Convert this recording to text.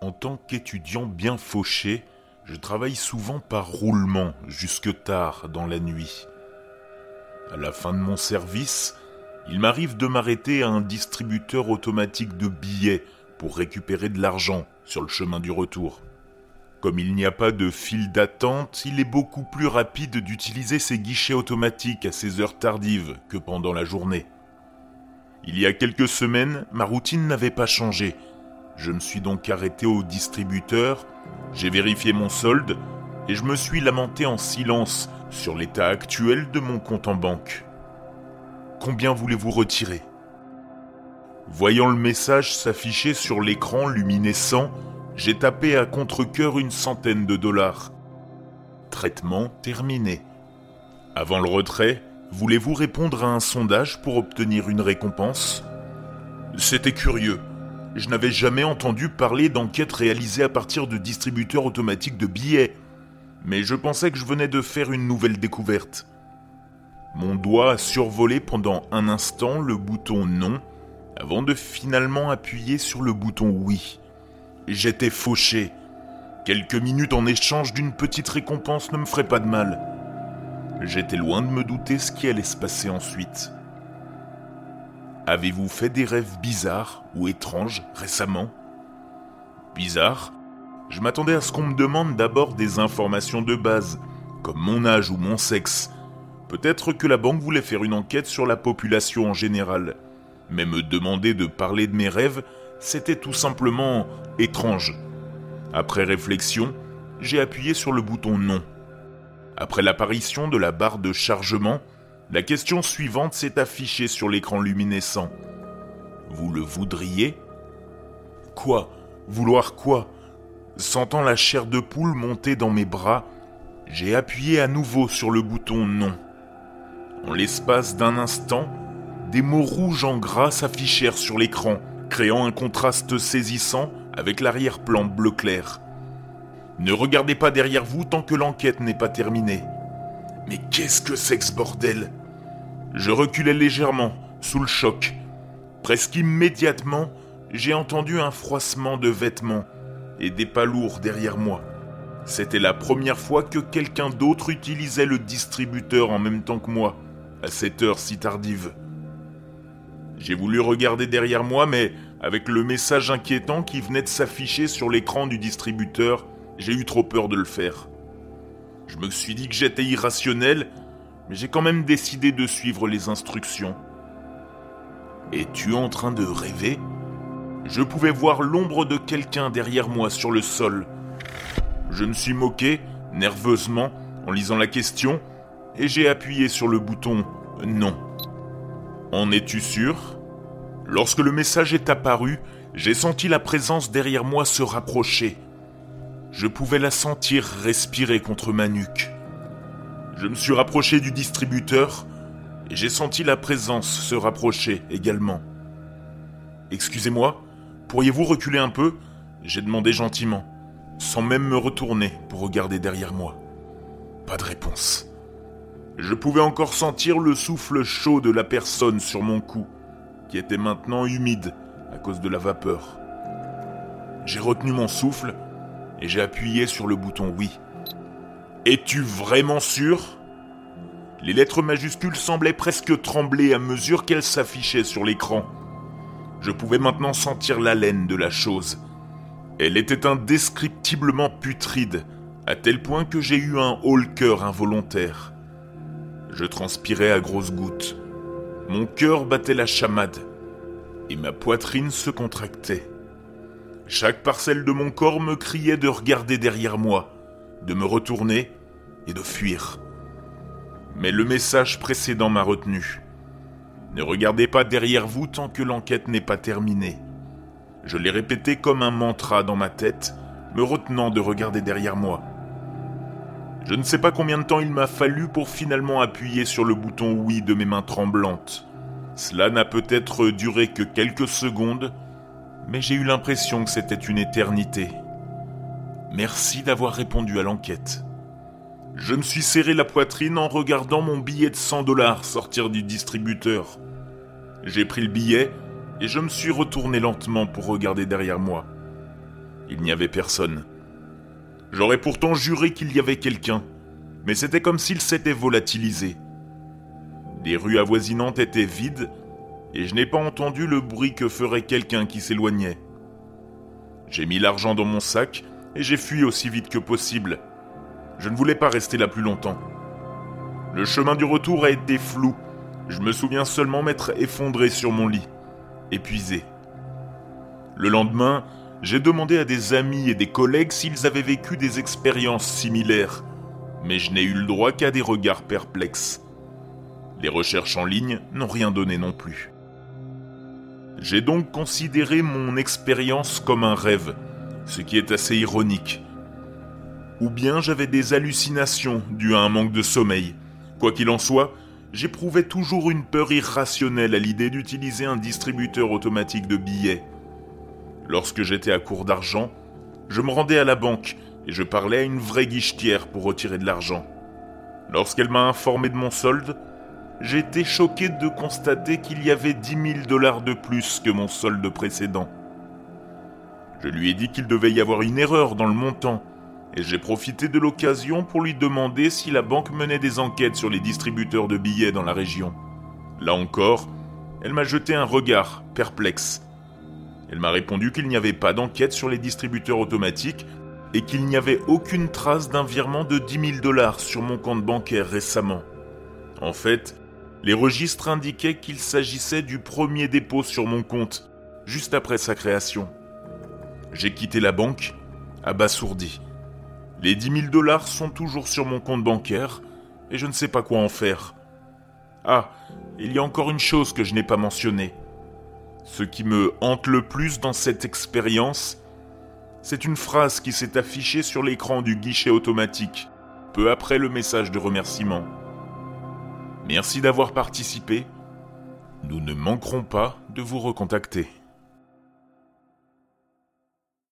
En tant qu'étudiant bien fauché, je travaille souvent par roulement jusque tard dans la nuit. À la fin de mon service, il m'arrive de m'arrêter à un distributeur automatique de billets pour récupérer de l'argent sur le chemin du retour. Comme il n'y a pas de file d'attente, il est beaucoup plus rapide d'utiliser ces guichets automatiques à ces heures tardives que pendant la journée. Il y a quelques semaines, ma routine n'avait pas changé. Je me suis donc arrêté au distributeur, j'ai vérifié mon solde et je me suis lamenté en silence sur l'état actuel de mon compte en banque. Combien voulez-vous retirer? Voyant le message s'afficher sur l'écran luminescent, j'ai tapé à contre-coeur une centaine de dollars. Traitement terminé. Avant le retrait, voulez-vous répondre à un sondage pour obtenir une récompense? C'était curieux. Je n'avais jamais entendu parler d'enquêtes réalisées à partir de distributeurs automatiques de billets. Mais je pensais que je venais de faire une nouvelle découverte. Mon doigt a survolé pendant un instant le bouton non avant de finalement appuyer sur le bouton oui. J'étais fauché. Quelques minutes en échange d'une petite récompense ne me ferait pas de mal. J'étais loin de me douter ce qui allait se passer ensuite. Avez-vous fait des rêves bizarres ou étranges récemment? Bizarre Je m'attendais à ce qu'on me demande d'abord des informations de base, comme mon âge ou mon sexe. Peut-être que la banque voulait faire une enquête sur la population en général. Mais me demander de parler de mes rêves, c'était tout simplement étrange. Après réflexion, j'ai appuyé sur le bouton non. Après l'apparition de la barre de chargement, la question suivante s'est affichée sur l'écran luminescent. Vous le voudriez? Quoi? Vouloir quoi? Sentant la chair de poule monter dans mes bras, j'ai appuyé à nouveau sur le bouton non. En l'espace d'un instant, des mots rouges en gras s'affichèrent sur l'écran, créant un contraste saisissant avec l'arrière-plan bleu clair. Ne regardez pas derrière vous tant que l'enquête n'est pas terminée. Mais qu'est-ce que c'est que ce bordel? Je reculais légèrement, sous le choc. Presque immédiatement, j'ai entendu un froissement de vêtements et des pas lourds derrière moi. C'était la première fois que quelqu'un d'autre utilisait le distributeur en même temps que moi, à cette heure si tardive. J'ai voulu regarder derrière moi, mais avec le message inquiétant qui venait de s'afficher sur l'écran du distributeur, j'ai eu trop peur de le faire. Je me suis dit que j'étais irrationnel, mais j'ai quand même décidé de suivre les instructions. Es-tu en train de rêver? Je pouvais voir l'ombre de quelqu'un derrière moi sur le sol. Je me suis moqué, nerveusement, en lisant la question, et j'ai appuyé sur le bouton Non. En es-tu sûr? Lorsque le message est apparu, j'ai senti la présence derrière moi se rapprocher. Je pouvais la sentir respirer contre ma nuque. Je me suis rapproché du distributeur et j'ai senti la présence se rapprocher également. Excusez-moi, pourriez-vous reculer un peu? J'ai demandé gentiment, sans même me retourner pour regarder derrière moi. Pas de réponse. Je pouvais encore sentir le souffle chaud de la personne sur mon cou, qui était maintenant humide à cause de la vapeur. J'ai retenu mon souffle et j'ai appuyé sur le bouton oui. Es-tu vraiment sûr? Les lettres majuscules semblaient presque trembler à mesure qu'elles s'affichaient sur l'écran. Je pouvais maintenant sentir l'haleine de la chose. Elle était indescriptiblement putride, à tel point que j'ai eu un haut-le-cœur involontaire. Je transpirais à grosses gouttes. Mon cœur battait la chamade et ma poitrine se contractait. Chaque parcelle de mon corps me criait de regarder derrière moi, de me retourner de fuir. Mais le message précédent m'a retenu. Ne regardez pas derrière vous tant que l'enquête n'est pas terminée. Je l'ai répété comme un mantra dans ma tête, me retenant de regarder derrière moi. Je ne sais pas combien de temps il m'a fallu pour finalement appuyer sur le bouton oui de mes mains tremblantes. Cela n'a peut-être duré que quelques secondes, mais j'ai eu l'impression que c'était une éternité. Merci d'avoir répondu à l'enquête. Je me suis serré la poitrine en regardant mon billet de 100 dollars sortir du distributeur. J'ai pris le billet et je me suis retourné lentement pour regarder derrière moi. Il n'y avait personne. J'aurais pourtant juré qu'il y avait quelqu'un, mais c'était comme s'il s'était volatilisé. Les rues avoisinantes étaient vides et je n'ai pas entendu le bruit que ferait quelqu'un qui s'éloignait. J'ai mis l'argent dans mon sac et j'ai fui aussi vite que possible. Je ne voulais pas rester là plus longtemps. Le chemin du retour a été flou. Je me souviens seulement m'être effondré sur mon lit, épuisé. Le lendemain, j'ai demandé à des amis et des collègues s'ils avaient vécu des expériences similaires, mais je n'ai eu le droit qu'à des regards perplexes. Les recherches en ligne n'ont rien donné non plus. J'ai donc considéré mon expérience comme un rêve, ce qui est assez ironique. Ou bien j'avais des hallucinations dues à un manque de sommeil. Quoi qu'il en soit, j'éprouvais toujours une peur irrationnelle à l'idée d'utiliser un distributeur automatique de billets. Lorsque j'étais à court d'argent, je me rendais à la banque et je parlais à une vraie guichetière pour retirer de l'argent. Lorsqu'elle m'a informé de mon solde, j'ai été choqué de constater qu'il y avait 10 000 dollars de plus que mon solde précédent. Je lui ai dit qu'il devait y avoir une erreur dans le montant, et j'ai profité de l'occasion pour lui demander si la banque menait des enquêtes sur les distributeurs de billets dans la région. Là encore, elle m'a jeté un regard perplexe. Elle m'a répondu qu'il n'y avait pas d'enquête sur les distributeurs automatiques et qu'il n'y avait aucune trace d'un virement de 10 000 dollars sur mon compte bancaire récemment. En fait, les registres indiquaient qu'il s'agissait du premier dépôt sur mon compte, juste après sa création. J'ai quitté la banque, abasourdi. Les 10 000 dollars sont toujours sur mon compte bancaire, et je ne sais pas quoi en faire. Ah, il y a encore une chose que je n'ai pas mentionnée. Ce qui me hante le plus dans cette expérience, c'est une phrase qui s'est affichée sur l'écran du guichet automatique, peu après le message de remerciement. Merci d'avoir participé. Nous ne manquerons pas de vous recontacter.